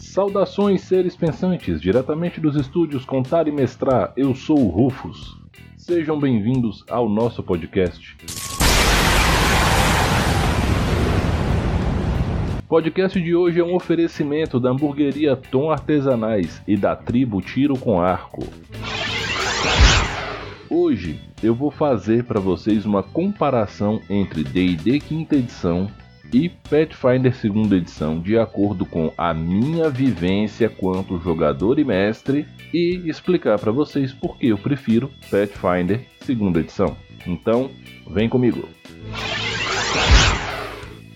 Saudações, seres pensantes, diretamente dos estúdios Contar e Mestrar, eu sou o Rufus. Sejam bem-vindos ao nosso podcast. O podcast de hoje é um oferecimento da hamburgueria Tom Artesanais e da tribo Tiro com Arco. Hoje eu vou fazer para vocês uma comparação entre D&D quinta edição e Pathfinder segunda edição, de acordo com a minha vivência quanto jogador e mestre, e explicar para vocês por que eu prefiro Pathfinder segunda edição. Então, vem comigo.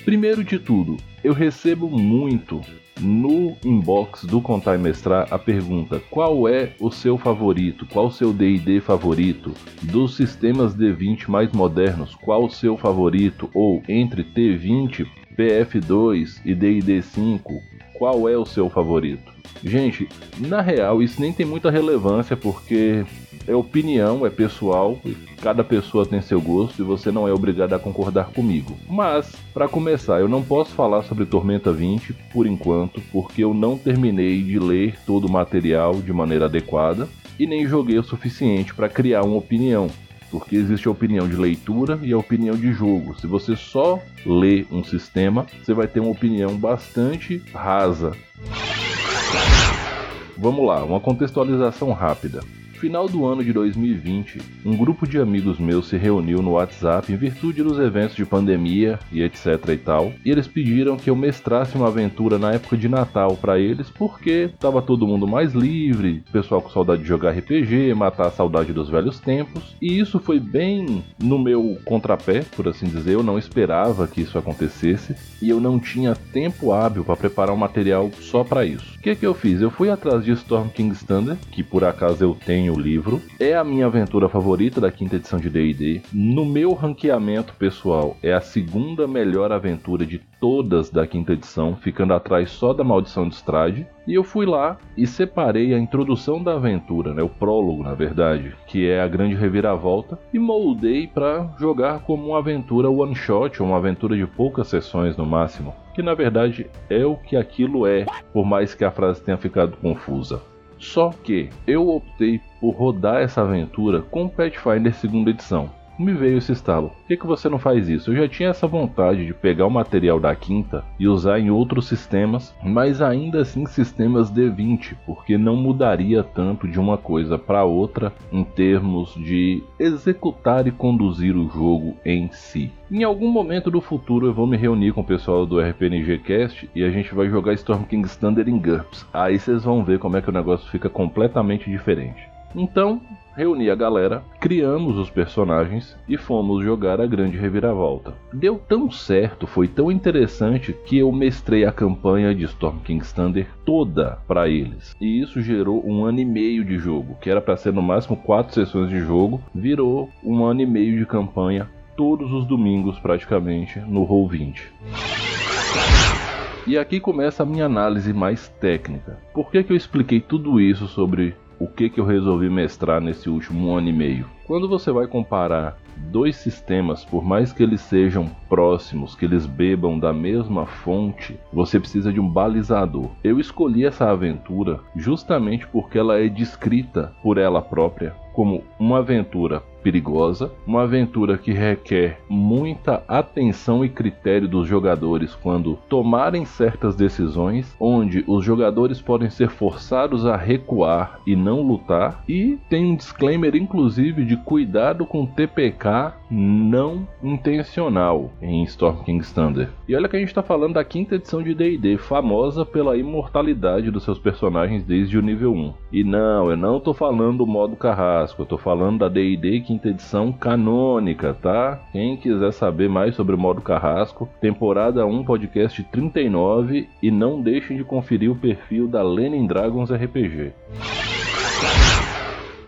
Primeiro de tudo, eu recebo muito no inbox do Contar e Mestrar a pergunta: qual é o seu favorito? Qual o seu DD favorito? Dos sistemas D20 mais modernos, qual o seu favorito? Ou entre T20, PF2 e DD5, qual é o seu favorito? Gente, na real isso nem tem muita relevância porque é opinião, é pessoal, cada pessoa tem seu gosto e você não é obrigado a concordar comigo. Mas, para começar, eu não posso falar sobre Tormenta 20 por enquanto, porque eu não terminei de ler todo o material de maneira adequada e nem joguei o suficiente para criar uma opinião. Porque existe a opinião de leitura e a opinião de jogo. Se você só lê um sistema, você vai ter uma opinião bastante rasa. Vamos lá, uma contextualização rápida final do ano de 2020, um grupo de amigos meus se reuniu no WhatsApp em virtude dos eventos de pandemia e etc e tal, e eles pediram que eu mestrasse uma aventura na época de Natal para eles, porque tava todo mundo mais livre, pessoal com saudade de jogar RPG, matar a saudade dos velhos tempos, e isso foi bem no meu contrapé, por assim dizer, eu não esperava que isso acontecesse, e eu não tinha tempo hábil para preparar um material só para isso. O que que eu fiz? Eu fui atrás de Storm King Standard, que por acaso eu tenho o livro. É a minha aventura favorita da quinta edição de D&D. No meu ranqueamento pessoal, é a segunda melhor aventura de todas da quinta edição, ficando atrás só da Maldição de Strade. E eu fui lá e separei a introdução da aventura, né, o prólogo, na verdade, que é a grande reviravolta, e moldei para jogar como uma aventura one shot, uma aventura de poucas sessões no máximo, que na verdade é o que aquilo é, por mais que a frase tenha ficado confusa. Só que eu optei por rodar essa aventura com Pathfinder segunda edição. Me veio esse estalo. Por que, que você não faz isso? Eu já tinha essa vontade de pegar o material da quinta e usar em outros sistemas, mas ainda assim sistemas D20, porque não mudaria tanto de uma coisa para outra em termos de executar e conduzir o jogo em si. Em algum momento do futuro eu vou me reunir com o pessoal do RPNG Cast e a gente vai jogar Storm King Standard em GURPS. Aí vocês vão ver como é que o negócio fica completamente diferente. Então, reuni a galera, criamos os personagens e fomos jogar a grande reviravolta. Deu tão certo, foi tão interessante que eu mestrei a campanha de Storm King Thunder toda para eles. E isso gerou um ano e meio de jogo, que era para ser no máximo quatro sessões de jogo, virou um ano e meio de campanha todos os domingos praticamente no Roll20. E aqui começa a minha análise mais técnica. Por que, que eu expliquei tudo isso sobre o que, que eu resolvi mestrar nesse último ano e meio? Quando você vai comparar dois sistemas, por mais que eles sejam próximos, que eles bebam da mesma fonte, você precisa de um balizador. Eu escolhi essa aventura justamente porque ela é descrita por ela própria como uma aventura perigosa, uma aventura que requer muita atenção e critério dos jogadores quando tomarem certas decisões, onde os jogadores podem ser forçados a recuar e não lutar, e tem um disclaimer inclusive de cuidado com TPK não intencional em Storm King Standard. E olha que a gente está falando da quinta edição de D&D, famosa pela imortalidade dos seus personagens desde o nível 1. E não, eu não estou falando do modo carrasco, eu tô falando da D&D quinta edição canônica, tá? Quem quiser saber mais sobre o modo carrasco, temporada 1, podcast 39 e não deixem de conferir o perfil da Lenin Dragons RPG.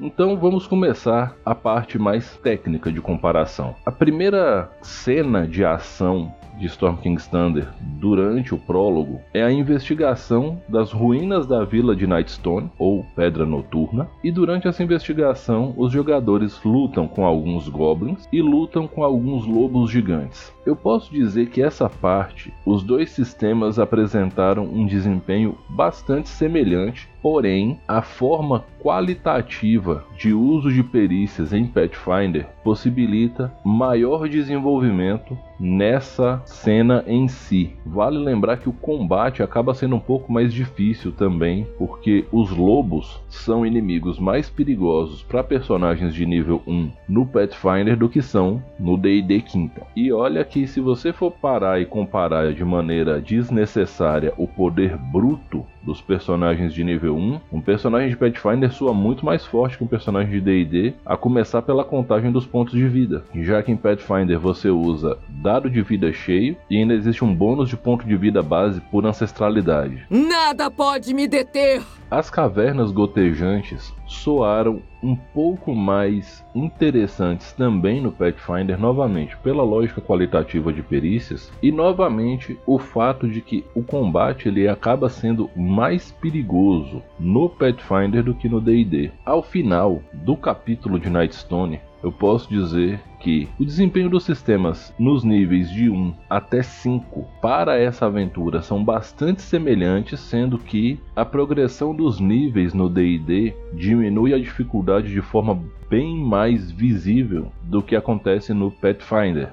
Então vamos começar a parte mais técnica de comparação. A primeira cena de ação de Storm King's Thunder durante o prólogo é a investigação das ruínas da vila de Nightstone, ou Pedra Noturna, e durante essa investigação os jogadores lutam com alguns goblins e lutam com alguns lobos gigantes. Eu posso dizer que essa parte, os dois sistemas apresentaram um desempenho bastante semelhante, porém a forma qualitativa de uso de perícias em Pathfinder possibilita maior desenvolvimento nessa cena em si. Vale lembrar que o combate acaba sendo um pouco mais difícil também, porque os lobos são inimigos mais perigosos para personagens de nível 1 no Pathfinder do que são no D&D quinta. E olha que se você for parar e comparar de maneira desnecessária o poder bruto dos personagens de nível 1, um personagem de Pathfinder soa muito mais forte que um personagem de D&D, a começar pela contagem dos pontos de vida, já que em Pathfinder você usa dado de vida cheio e ainda existe um bônus de ponto de vida base por ancestralidade. Nada pode me deter! As cavernas gotejantes soaram um pouco mais interessantes também no Pathfinder, novamente pela lógica qualitativa de perícias e novamente o fato de que o combate ele acaba sendo mais perigoso no Pathfinder do que no D&D. Ao final do capítulo de Nightstone, eu posso dizer que o desempenho dos sistemas nos níveis de 1 até 5 para essa aventura são bastante semelhantes, sendo que a progressão dos níveis no D&D diminui a dificuldade de forma bem mais visível do que acontece no Pathfinder.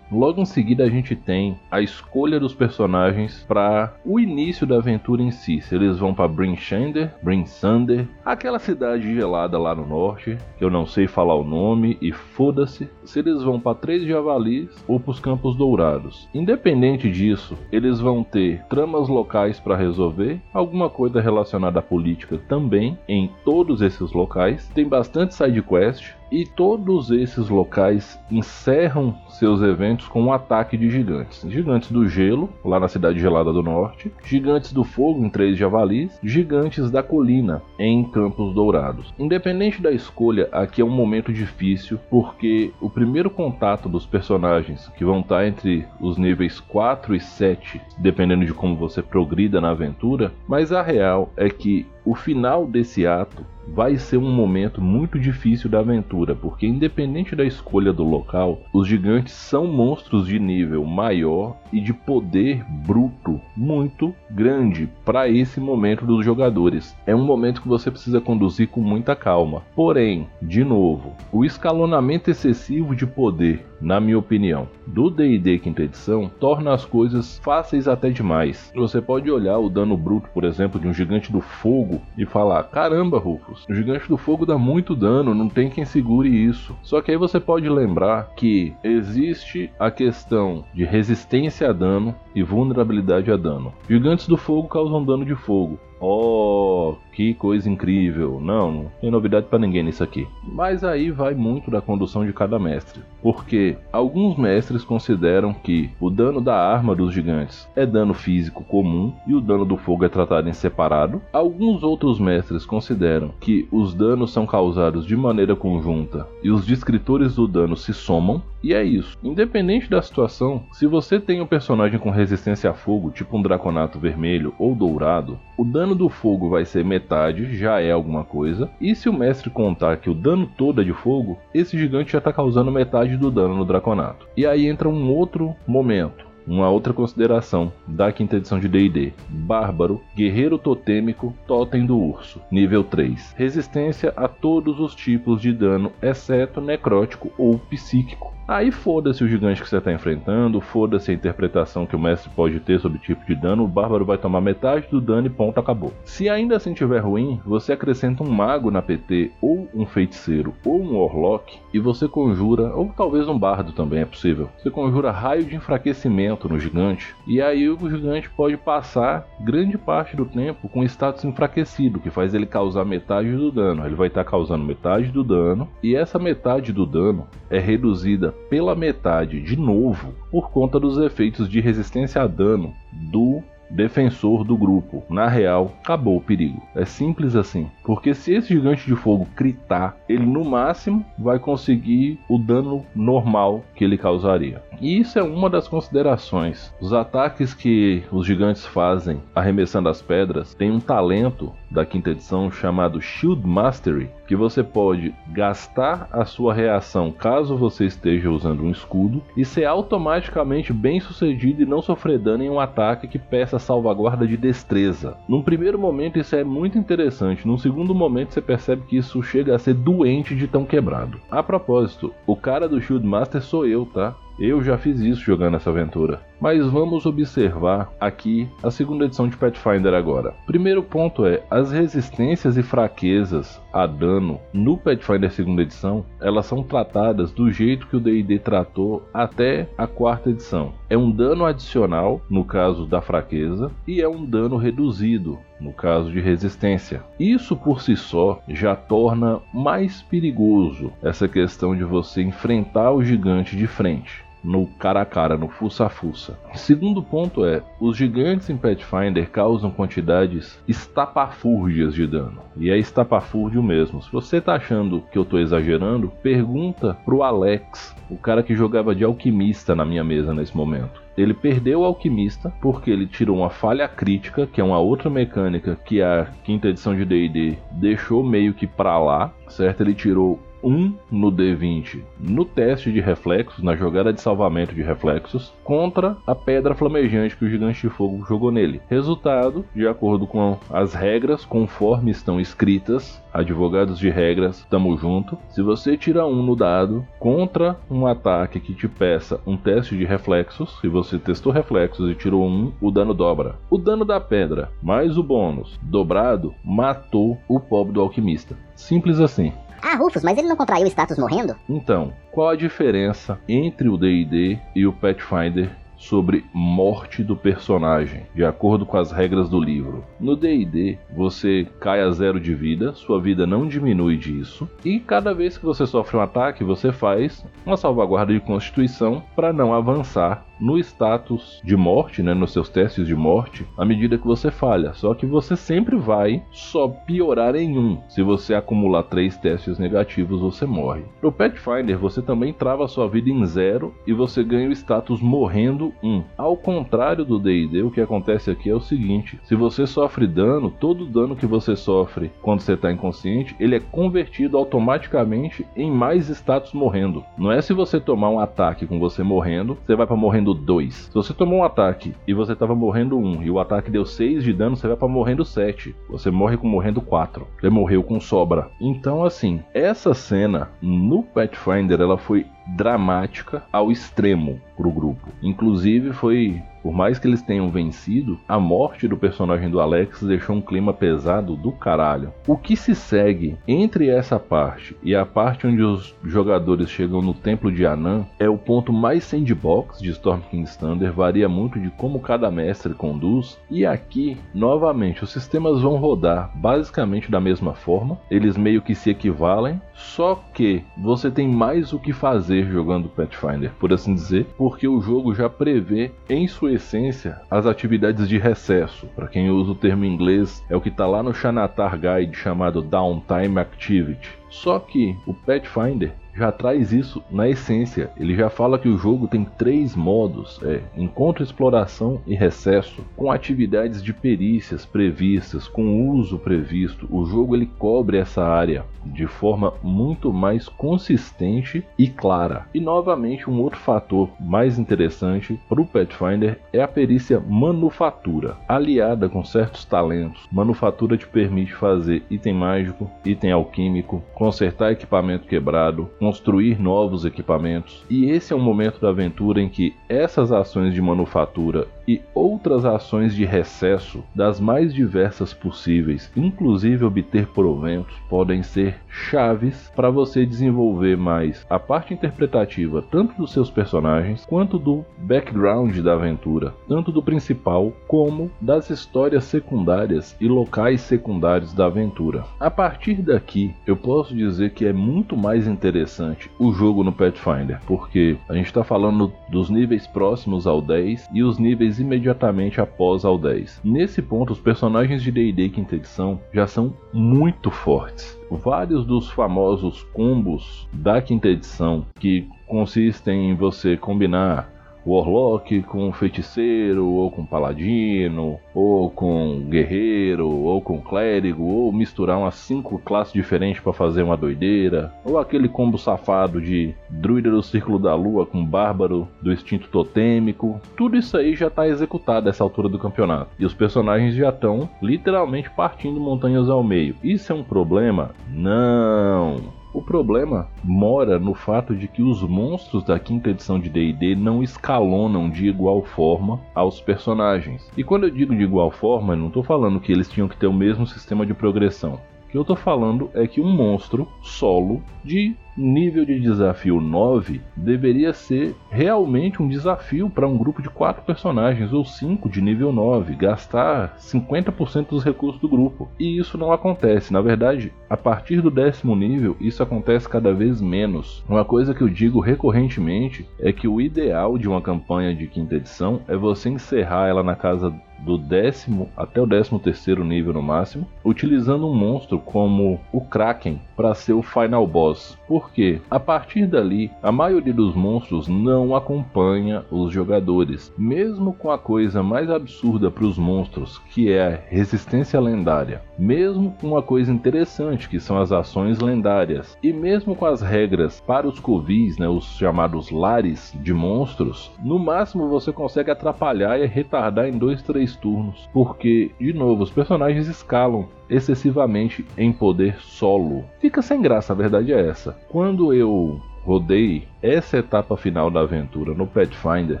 Logo em seguida a gente tem a escolha dos personagens para o início da aventura em si. Se eles vão para Brinchander, Brinsander, aquela cidade gelada lá no norte, que eu não sei falar o nome e foda-se. Se eles vão para Três Javalis ou para os Campos Dourados. Independente disso, eles vão ter tramas locais para resolver, alguma coisa relacionada à política também em todos esses locais. Tem bastante side quest, e todos esses locais encerram seus eventos com um ataque de gigantes. Gigantes do gelo, lá na cidade gelada do norte, gigantes do fogo em Três Javalis, gigantes da colina em Campos Dourados. Independente da escolha, aqui é um momento difícil, porque o primeiro contato dos personagens, que vão estar entre os níveis 4 e 7, dependendo de como você progrida na aventura, mas a real é que o final desse ato vai ser um momento muito difícil da aventura, porque independente da escolha do local, os gigantes são monstros de nível maior e de poder bruto muito grande para esse momento dos jogadores. É um momento que você precisa conduzir com muita calma. Porém, de novo, o escalonamento excessivo de poder, na minha opinião, do D&D quinta edição torna as coisas fáceis até demais. Você pode olhar o dano bruto, por exemplo, de um gigante do fogo e falar: "Caramba, Rufus, o gigante do fogo dá muito dano, não tem quem segure isso". Só que aí você pode lembrar que existe a questão de resistência a dano e vulnerabilidade a dano. Gigantes do fogo causam dano de fogo. Oh, que coisa incrível. Não, não tem novidade para ninguém nisso aqui. Mas aí vai muito da condução de cada mestre. Porque alguns mestres consideram que o dano da arma dos gigantes é dano físico comum e o dano do fogo é tratado em separado. Alguns outros mestres consideram que os danos são causados de maneira conjunta e os descritores do dano se somam. E é isso. Independente da situação, se você tem um personagem com resistência a fogo, tipo um draconato vermelho ou dourado, o dano do fogo vai ser metade, já é alguma coisa. E se o mestre contar que o dano todo é de fogo, esse gigante já está causando metade do dano no draconato. E aí entra um outro momento. Uma outra consideração da quinta edição de D&D: Bárbaro, Guerreiro Totêmico, Totem do Urso, nível 3. Resistência a todos os tipos de dano, exceto necrótico ou psíquico. Aí foda-se o gigante que você está enfrentando, foda-se a interpretação que o mestre pode ter sobre o tipo de dano, o bárbaro vai tomar metade do dano e ponto, acabou. Se ainda assim tiver ruim, você acrescenta um mago na PT, ou um feiticeiro, ou um warlock, e você conjura, ou talvez um bardo também é possível. Você conjura raio de enfraquecimento no gigante, e aí o gigante pode passar grande parte do tempo com status enfraquecido, que faz ele causar metade do dano. Ele vai estar tá causando metade do dano, e essa metade do dano é reduzida pela metade de novo por conta dos efeitos de resistência a dano do defensor do grupo. Na real, acabou o perigo. É simples assim. Porque se esse gigante de fogo critar, ele no máximo vai conseguir o dano normal que ele causaria. E isso é uma das considerações. Os ataques que os gigantes fazem arremessando as pedras têm um talento da quinta edição chamado Shield Mastery, que você pode gastar a sua reação caso você esteja usando um escudo e ser automaticamente bem sucedido e não sofrer dano em um ataque que peça salvaguarda de destreza. Num primeiro momento isso é muito interessante, num segundo momento você percebe que isso chega a ser doente de tão quebrado. A propósito, o cara do Shield Master sou eu, tá? Eu já fiz isso jogando essa aventura. Mas vamos observar aqui a segunda edição de Pathfinder agora. Primeiro ponto é, as resistências e fraquezas a dano no Pathfinder segunda edição, elas são tratadas do jeito que o D&D tratou até a quarta edição. É um dano adicional no caso da fraqueza e é um dano reduzido no caso de resistência. Isso por si só já torna mais perigoso essa questão de você enfrentar o gigante de frente no cara a cara, no fuça a fuça. Segundo ponto é, os gigantes em Pathfinder causam quantidades estapafúrdias de dano. E é estapafúrdio mesmo. Se você tá achando que eu tô exagerando, pergunta pro Alex, o cara que jogava de alquimista na minha mesa nesse momento. Ele perdeu o alquimista porque ele tirou uma falha crítica, que é uma outra mecânica que a quinta edição de D&D deixou meio que pra lá, certo? Ele tirou 1 no D20 no teste de reflexos, na jogada de salvamento de reflexos, contra a pedra flamejante que o gigante de fogo jogou nele. Resultado, de acordo com as regras conforme estão escritas, advogados de regras, tamo junto. Se você tira um no dado contra um ataque que te peça um teste de reflexos, se você testou reflexos e tirou um, o dano dobra. O dano da pedra mais o bônus dobrado matou o pobre do alquimista. Simples assim. Ah, Rufus, mas ele não contraiu status morrendo? Então, qual a diferença entre o D&D e o Pathfinder sobre morte do personagem, de acordo com as regras do livro. No D&D, você cai a zero de vida, sua vida não diminui disso, e cada vez que você sofre um ataque, você faz uma salvaguarda de constituição para não avançar no status de morte, né, nos seus testes de morte, à medida que você falha. Só que você sempre vai só piorar em um. Se você acumular três testes negativos, você morre. No Pathfinder, você também trava sua vida em zero e você ganha o status morrendo 1. Ao contrário do D&D, o que acontece aqui é o seguinte: se você sofre dano, todo dano que você sofre quando você está inconsciente, ele é convertido automaticamente em mais status morrendo. Não é se você tomar um ataque com você morrendo, você vai para morrendo 2. Se você tomou um ataque e você estava morrendo 1 e o ataque deu 6 de dano, você vai para morrendo 7. Você morre com morrendo 4. Você morreu com sobra. Então assim, essa cena no Pathfinder ela foi dramática ao extremo pro grupo. Inclusive foi por mais que eles tenham vencido, a morte do personagem do Alex deixou um clima pesado do caralho. O que se segue entre essa parte e a parte onde os jogadores chegam no templo de Anan é o ponto mais sandbox de Storm King's Thunder, varia muito de como cada mestre conduz, e aqui, novamente, os sistemas vão rodar basicamente da mesma forma, eles meio que se equivalem, só que você tem mais o que fazer jogando Pathfinder, por assim dizer, porque o jogo já prevê em sua essência, as atividades de recesso. Para quem usa o termo inglês, é o que está lá no Xanatar Guide chamado Downtime Activity. Só que o Pathfinder já traz isso na essência. Ele já fala que o jogo tem três modos: é encontro, exploração e recesso, com atividades de perícias previstas, com uso previsto. O jogo ele cobre essa área de forma muito mais consistente e clara. E novamente um outro fator mais interessante para o Pathfinder é a perícia manufatura, aliada com certos talentos. Manufatura te permite fazer item mágico, item alquímico, consertar equipamento quebrado, construir novos equipamentos. E esse é um momento da aventura em que essas ações de manufatura e outras ações de recesso, das mais diversas possíveis, inclusive obter proventos, podem ser chaves para você desenvolver mais a parte interpretativa tanto dos seus personagens quanto do background da aventura, tanto do principal como das histórias secundárias e locais secundários da aventura. A partir daqui, eu posso dizer que é muito mais interessante o jogo no Pathfinder, porque a gente está falando dos níveis próximos ao 10 e os níveis imediatamente após ao 10. Nesse ponto, os personagens de D&D quinta edição já são muito fortes. Vários dos famosos combos da quinta edição que consistem em você combinar Warlock com feiticeiro, ou com paladino, ou com guerreiro, ou com clérigo, ou misturar umas cinco classes diferentes para fazer uma doideira, ou aquele combo safado de druida do círculo da lua com bárbaro do instinto totêmico. Tudo isso aí já está executado nessa altura do campeonato. E os personagens já estão literalmente partindo montanhas ao meio. Isso é um problema? Não. O problema mora no fato de que os monstros da quinta edição de D&D não escalonam de igual forma aos personagens. E quando eu digo de igual forma, não estou falando que eles tinham que ter o mesmo sistema de progressão que eu estou falando é que um monstro solo de nível de desafio 9 deveria ser realmente um desafio para um grupo de 4 personagens ou 5 de nível 9, gastar 50% dos recursos do grupo. E isso não acontece. Na verdade, a partir do décimo nível, isso acontece cada vez menos. Uma coisa que eu digo recorrentemente é que o ideal de uma campanha de quinta edição é você encerrar ela na casa do décimo até o décimo terceiro nível no máximo, utilizando um monstro como o Kraken para ser o final boss. Porque a partir dali, a maioria dos monstros não acompanha os jogadores, mesmo com a coisa mais absurda para os monstros, que é a resistência lendária, mesmo com uma coisa interessante, que são as ações lendárias, e mesmo com as regras para os covis, né, os chamados lares de monstros, no máximo você consegue atrapalhar e retardar em 2, 3 turnos, porque, de novo, os personagens escalam excessivamente em poder solo. Fica sem graça, a verdade é essa. Quando eu rodei essa etapa final da aventura no Pathfinder,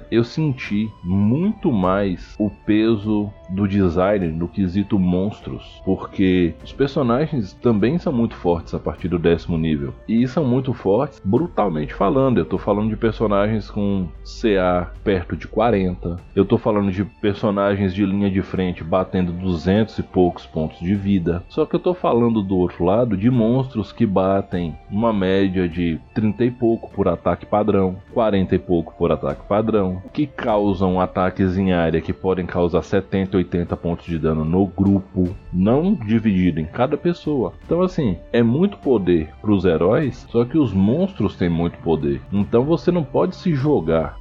eu senti muito mais o peso do design no quesito monstros, porque os personagens também são muito fortes a partir do décimo nível e são muito fortes brutalmente falando. Eu tô falando de personagens com CA perto de 40, eu tô falando de personagens de linha de frente batendo 200 e poucos pontos de vida. Só que eu tô falando do outro lado de monstros que batem uma média de 30 e pouco por ataque ataque padrão, 40 e pouco por ataque padrão, que causam ataques em área que podem causar 70, 80 pontos de dano no grupo, não dividido em cada pessoa. Então assim, é muito poder para os heróis, só que os monstros têm muito poder. Então você não pode se jogar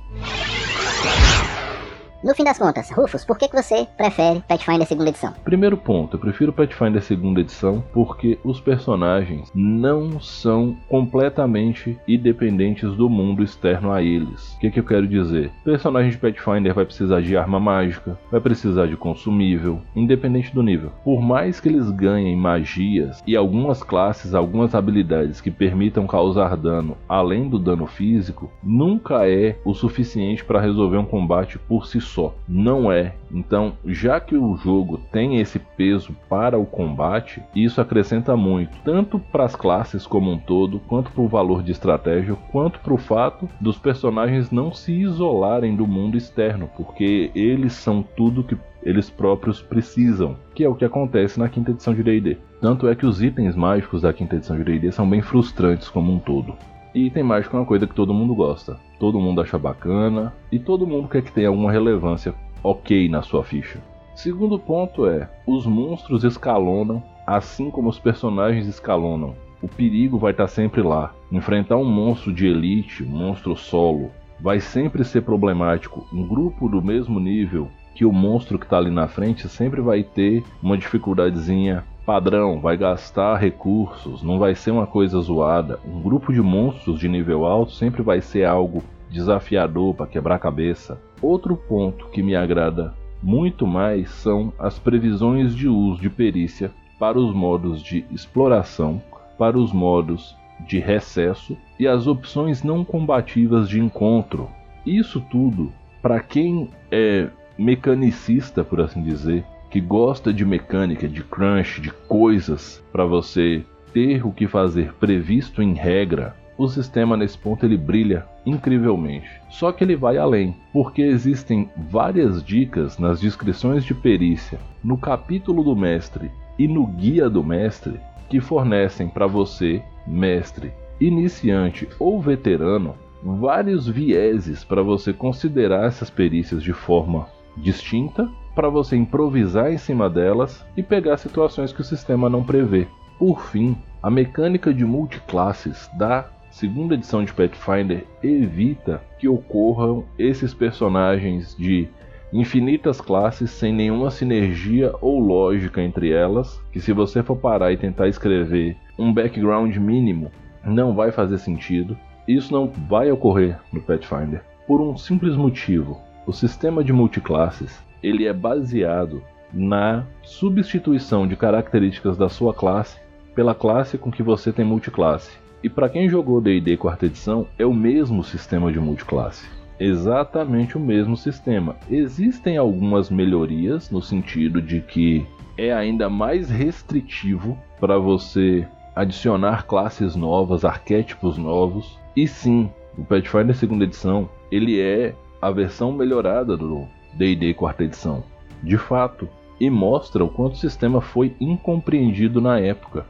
no fim das contas, Rufus, por que, que você prefere Pathfinder segunda edição? Primeiro ponto, eu prefiro Pathfinder segunda edição porque os personagens não são completamente independentes do mundo externo a eles. O que, que eu quero dizer? O personagem de Pathfinder vai precisar de arma mágica, vai precisar de consumível, independente do nível. Por mais que eles ganhem magias e algumas classes, algumas habilidades que permitam causar dano além do dano físico, nunca é o suficiente para resolver um combate por si só. Não é. Então, já que o jogo tem esse peso para o combate, isso acrescenta muito, tanto para as classes como um todo, quanto para o valor de estratégia, quanto para o fato dos personagens não se isolarem do mundo externo, porque eles são tudo que eles próprios precisam, que é o que acontece na quinta edição de D&D. Tanto é que os itens mágicos da quinta edição de D&D são bem frustrantes como um todo. E item mágico é uma coisa que todo mundo gosta, todo mundo acha bacana e todo mundo quer que tenha alguma relevância ok na sua ficha. Segundo ponto é: os monstros escalonam assim como os personagens escalonam. O perigo vai estar sempre lá. Enfrentar um monstro de elite, um monstro solo, vai sempre ser problemático. Um grupo do mesmo nível que o monstro que está ali na frente sempre vai ter uma dificuldadezinha padrão, vai gastar recursos, não vai ser uma coisa zoada. Um grupo de monstros de nível alto sempre vai ser algo desafiador para quebrar cabeça. Outro ponto que me agrada muito mais são as previsões de uso de perícia para os modos de exploração, para os modos de recesso e as opções não combativas de encontro. Isso tudo, para quem é mecanicista, por assim dizer, que gosta de mecânica, de crunch, de coisas para você ter o que fazer previsto em regra, o sistema nesse ponto ele brilha incrivelmente. Só que ele vai além, porque existem várias dicas nas descrições de perícia, no capítulo do mestre e no guia do mestre que fornecem para você, mestre, iniciante ou veterano, vários vieses para você considerar essas perícias de forma distinta para você improvisar em cima delas e pegar situações que o sistema não prevê. Por fim, a mecânica de multiclasses dá segunda edição de Pathfinder evita que ocorram esses personagens de infinitas classes sem nenhuma sinergia ou lógica entre elas, que se você for parar e tentar escrever um background mínimo, não vai fazer sentido. Isso não vai ocorrer no Pathfinder por um simples motivo. O sistema de multiclasses, ele é baseado na substituição de características da sua classe pela classe com que você tem multiclasse. E para quem jogou D&D quarta edição, é o mesmo sistema de multiclasse exatamente o mesmo sistema. Existem algumas melhorias no sentido de que é ainda mais restritivo para você adicionar classes novas, arquétipos novos. E sim, o Pathfinder segunda edição, ele é a versão melhorada do D&D quarta edição. De fato, e mostra o quanto o sistema foi incompreendido na época.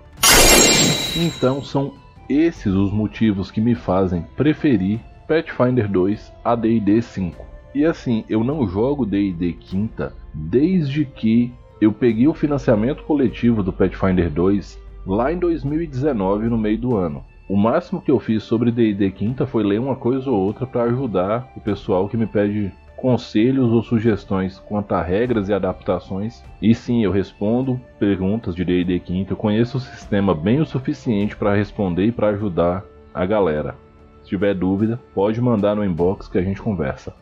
Então são esses os motivos que me fazem preferir Pathfinder 2 a D&D 5. E assim, eu não jogo D&D quinta desde que eu peguei o financiamento coletivo do Pathfinder 2 lá em 2019 no meio do ano. O máximo que eu fiz sobre D&D quinta foi ler uma coisa ou outra para ajudar o pessoal que me pede conselhos ou sugestões quanto a regras e adaptações. E sim, eu respondo perguntas de D&D quinta. Eu conheço o sistema bem o suficiente para responder e para ajudar a galera. Se tiver dúvida, pode mandar no inbox que a gente conversa.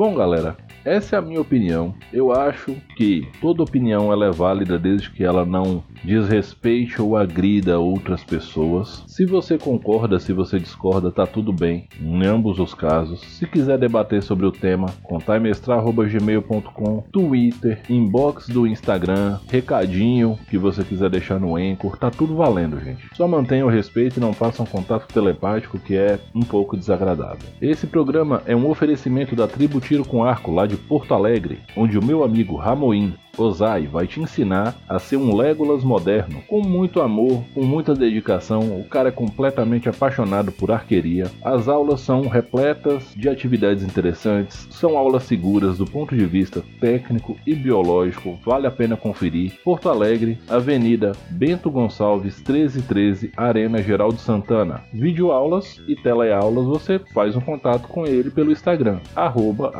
Bom, galera, essa é a minha opinião. Eu acho que toda opinião ela é válida desde que ela não desrespeite ou agrida outras pessoas. Se você concorda, se você discorda, tá tudo bem, em ambos os casos. Se quiser debater sobre o tema, contaimestrar.gmail.com, Twitter, inbox do Instagram, recadinho que você quiser deixar no Anchor, tá tudo valendo, gente. Só mantenha o respeito e não façam contato telepático que é um pouco desagradável. Esse programa é um oferecimento da tribo Tiro com Arco lá de Porto Alegre, onde o meu amigo Ramoim Ozai vai te ensinar a ser um Legolas moderno, com muito amor, com muita dedicação. O cara é completamente apaixonado por arqueria. As aulas são repletas de atividades interessantes, são aulas seguras do ponto de vista técnico e biológico. Vale a pena conferir. Porto Alegre, Avenida Bento Gonçalves 1313, Arena Geraldo Santana. Videoaulas e teleaulas você faz um contato com ele pelo Instagram, arroba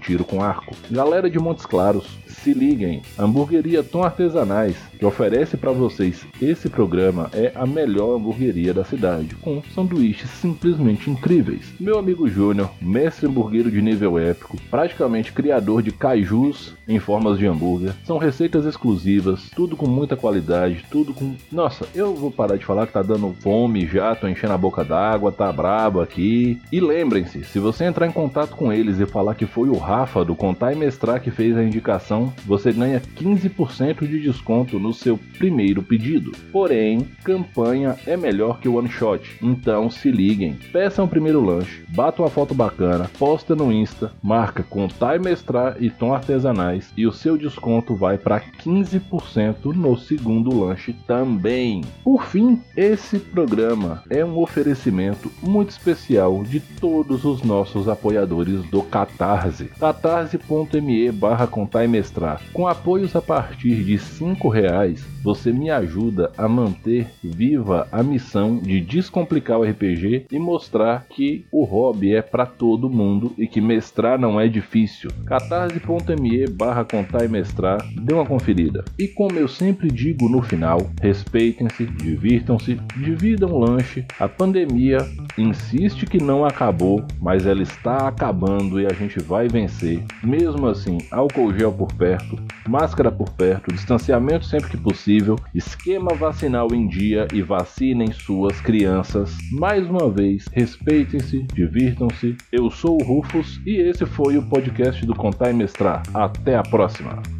tiro com arco. Galera de Montes Claros, se liguem, Hamburgueria Tom Artesanais, que oferece para vocês esse programa, é a melhor hamburgueria da cidade, com sanduíches simplesmente incríveis. Meu amigo Júnior, mestre hamburguero de nível épico, praticamente criador de cajus em formas de hambúrguer, são receitas exclusivas, tudo com muita qualidade, tudo com. Nossa, eu vou parar de falar que tá dando fome já, tô enchendo a boca d'água, tá brabo aqui. E lembrem-se, se você entrar em contato com eles e falar que foi o Rafa do Contar e Mestrar que fez a indicação, você ganha 15% de desconto no seu primeiro pedido. Porém, campanha é melhor que o one shot, então se liguem. Peçam o primeiro lanche, bata uma foto bacana, posta no Insta, marca Contar e Mestrar e Tom Artesanais e o seu desconto vai para 15% no segundo lanche também. Por fim, esse programa é um oferecimento muito especial de todos os nossos apoiadores do Catarse. catarse.me barra com apoios a partir de R$ reais, você me ajuda a manter viva a missão de descomplicar o RPG e mostrar que o hobby é para todo mundo e que mestrar não é difícil. catarse.me barra contar e mestrar, dê uma conferida. E como eu sempre digo no final, respeitem-se, divirtam-se, dividam o lanche. A pandemia insiste que não acabou, mas ela está acabando e a gente vai vencer. Mesmo assim, álcool gel por perto perto, máscara por perto, distanciamento sempre que possível, esquema vacinal em dia e vacinem suas crianças. Mais uma vez, respeitem-se, divirtam-se. Eu sou o Rufus e esse foi o podcast do Contar e Mestrar. Até a próxima!